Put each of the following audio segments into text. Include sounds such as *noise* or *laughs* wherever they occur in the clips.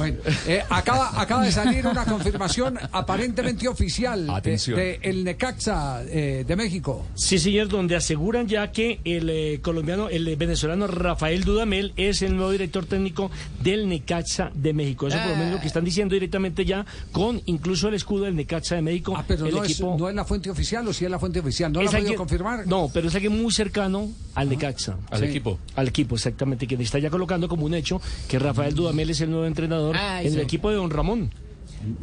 Bueno, eh, acaba, acaba de salir una confirmación aparentemente oficial de, Atención. de el Necaxa eh, de México. Sí, señor, donde aseguran ya que el eh, colombiano, el eh, venezolano Rafael Dudamel es el nuevo director técnico del Necaxa de México. Eso por lo menos lo que están diciendo directamente ya con incluso el escudo del Necaxa de México. Ah, pero el no, equipo es, no es la fuente oficial o si es la fuente oficial. ¿No la es ha podido alguien- confirmar? No, pero es alguien muy cercano al Necaxa. Al Sí. equipo. Al equipo, exactamente, que está ya colocando como un hecho que Rafael Dudamel es el nuevo entrenador Ay, en el equipo de Don Ramón.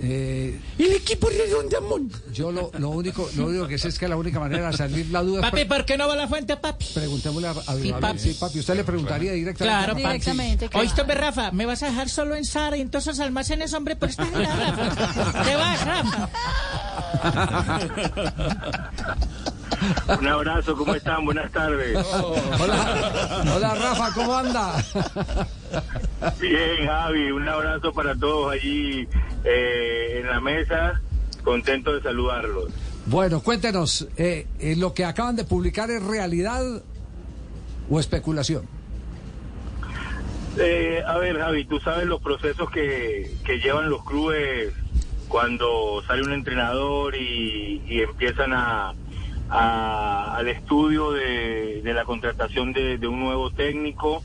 Eh, El equipo de Don Ramón. yo lo, lo único lo único que sé es que la única manera de salir la duda Papi, ¿por qué no va a la fuente, papi? preguntémosle a, a- Sí, a- papi. sí, papi. Usted le preguntaría directamente. Claro, papi. Directamente, claro. Oíste, Rafa, me vas a dejar solo en Sara y entonces almacenes, hombre, por esta Rafa. Te vas, Rafa. Un abrazo, ¿cómo están? Buenas tardes. Hola, hola Rafa, ¿cómo anda? Bien, Javi, un abrazo para todos allí eh, en la mesa. Contento de saludarlos. Bueno, cuéntenos, eh, eh, ¿lo que acaban de publicar es realidad o especulación? Eh, a ver, Javi, tú sabes los procesos que, que llevan los clubes cuando sale un entrenador y, y empiezan a, a- al estudio de, de la contratación de, de un nuevo técnico.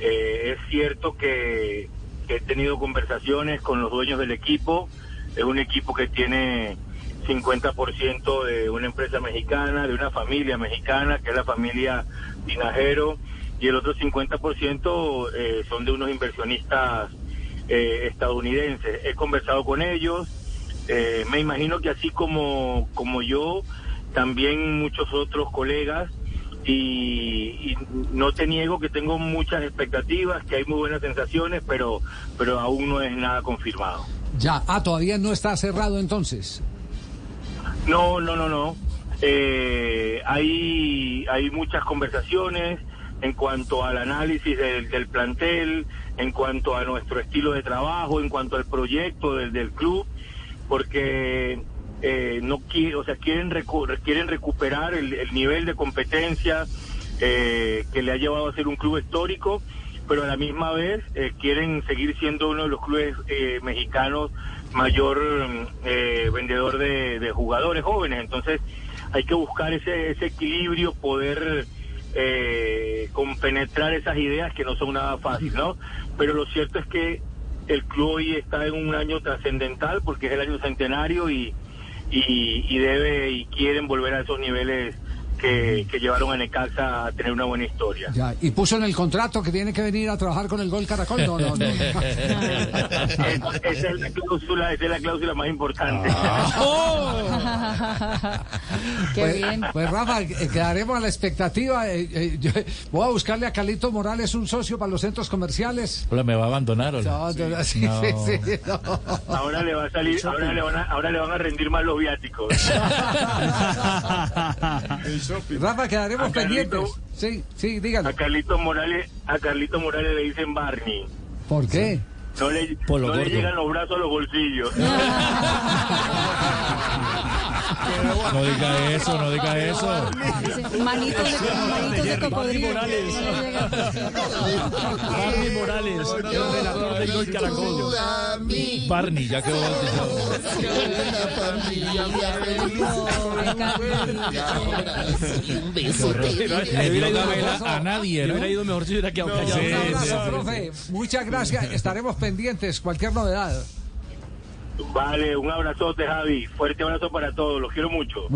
Eh, es cierto que, he tenido conversaciones con los dueños del equipo. Es un equipo que tiene 50% de una empresa mexicana, de una familia mexicana, que es la familia Tinajero, y el otro 50% eh, son de unos inversionistas eh, estadounidenses. He conversado con ellos, eh, me imagino que así como, como yo, también muchos otros colegas, y, y no te niego que tengo muchas expectativas, que hay muy buenas sensaciones, pero, pero aún no es nada confirmado. Ya, ah, todavía no está cerrado entonces. No, no, no, no. Eh, hay, hay muchas conversaciones en cuanto al análisis del, del plantel, en cuanto a nuestro estilo de trabajo, en cuanto al proyecto del, del club, porque eh, no o sea, quieren recu- quieren recuperar el, el nivel de competencia eh, que le ha llevado a ser un club histórico, pero a la misma vez eh, quieren seguir siendo uno de los clubes eh, mexicanos mayor mm, eh, vendedor de, de jugadores jóvenes. Entonces hay que buscar ese, ese equilibrio, poder eh, compenetrar esas ideas que no son nada fácil, ¿no? Pero lo cierto es que el club hoy está en un año trascendental porque es el año centenario y, y, y debe y quieren volver a esos niveles que, que llevaron a Necaxa a tener una buena historia. Ya, y puso en el contrato que tiene que venir a trabajar con el Gol Caracol. No, no, no. *laughs* Es- esa es la cláusula, esa es la cláusula más importante. *laughs* *laughs* Qué pues, bien. pues, Rafa, eh, quedaremos a la expectativa. eh, eh, yo voy a buscarle a Carlito Morales un socio para los centros comerciales. Hola, ¿me va a abandonar o No, no, sí, No. sí, sí, no. Ahora le va a salir, ahora le van a, ahora le van a rendir más los viáticos. *laughs* Rafa, quedaremos A Carlito- pendientes. Sí, sí, dígalo. A Carlitos Morales, a Carlitos Morales le dicen Barney. ¿Por qué? No le, Por lo no le gordo. llegan los brazos a los bolsillos. *laughs* No diga eso, no diga eso. Manitos de, manitos de cocodrilo. Morales. Le llega. Barney *laughs* Morales, el relator del Gol Caracol. Barney, ya quedó bautizado. Le dio la vela a nadie, Le ¿no? hubiera ido mejor si hubiera quedado callado. Muchas gracias. Estaremos pendientes. Cualquier novedad. Vale, un abrazote, Javi. Fuerte abrazo para todos. Los quiero mucho.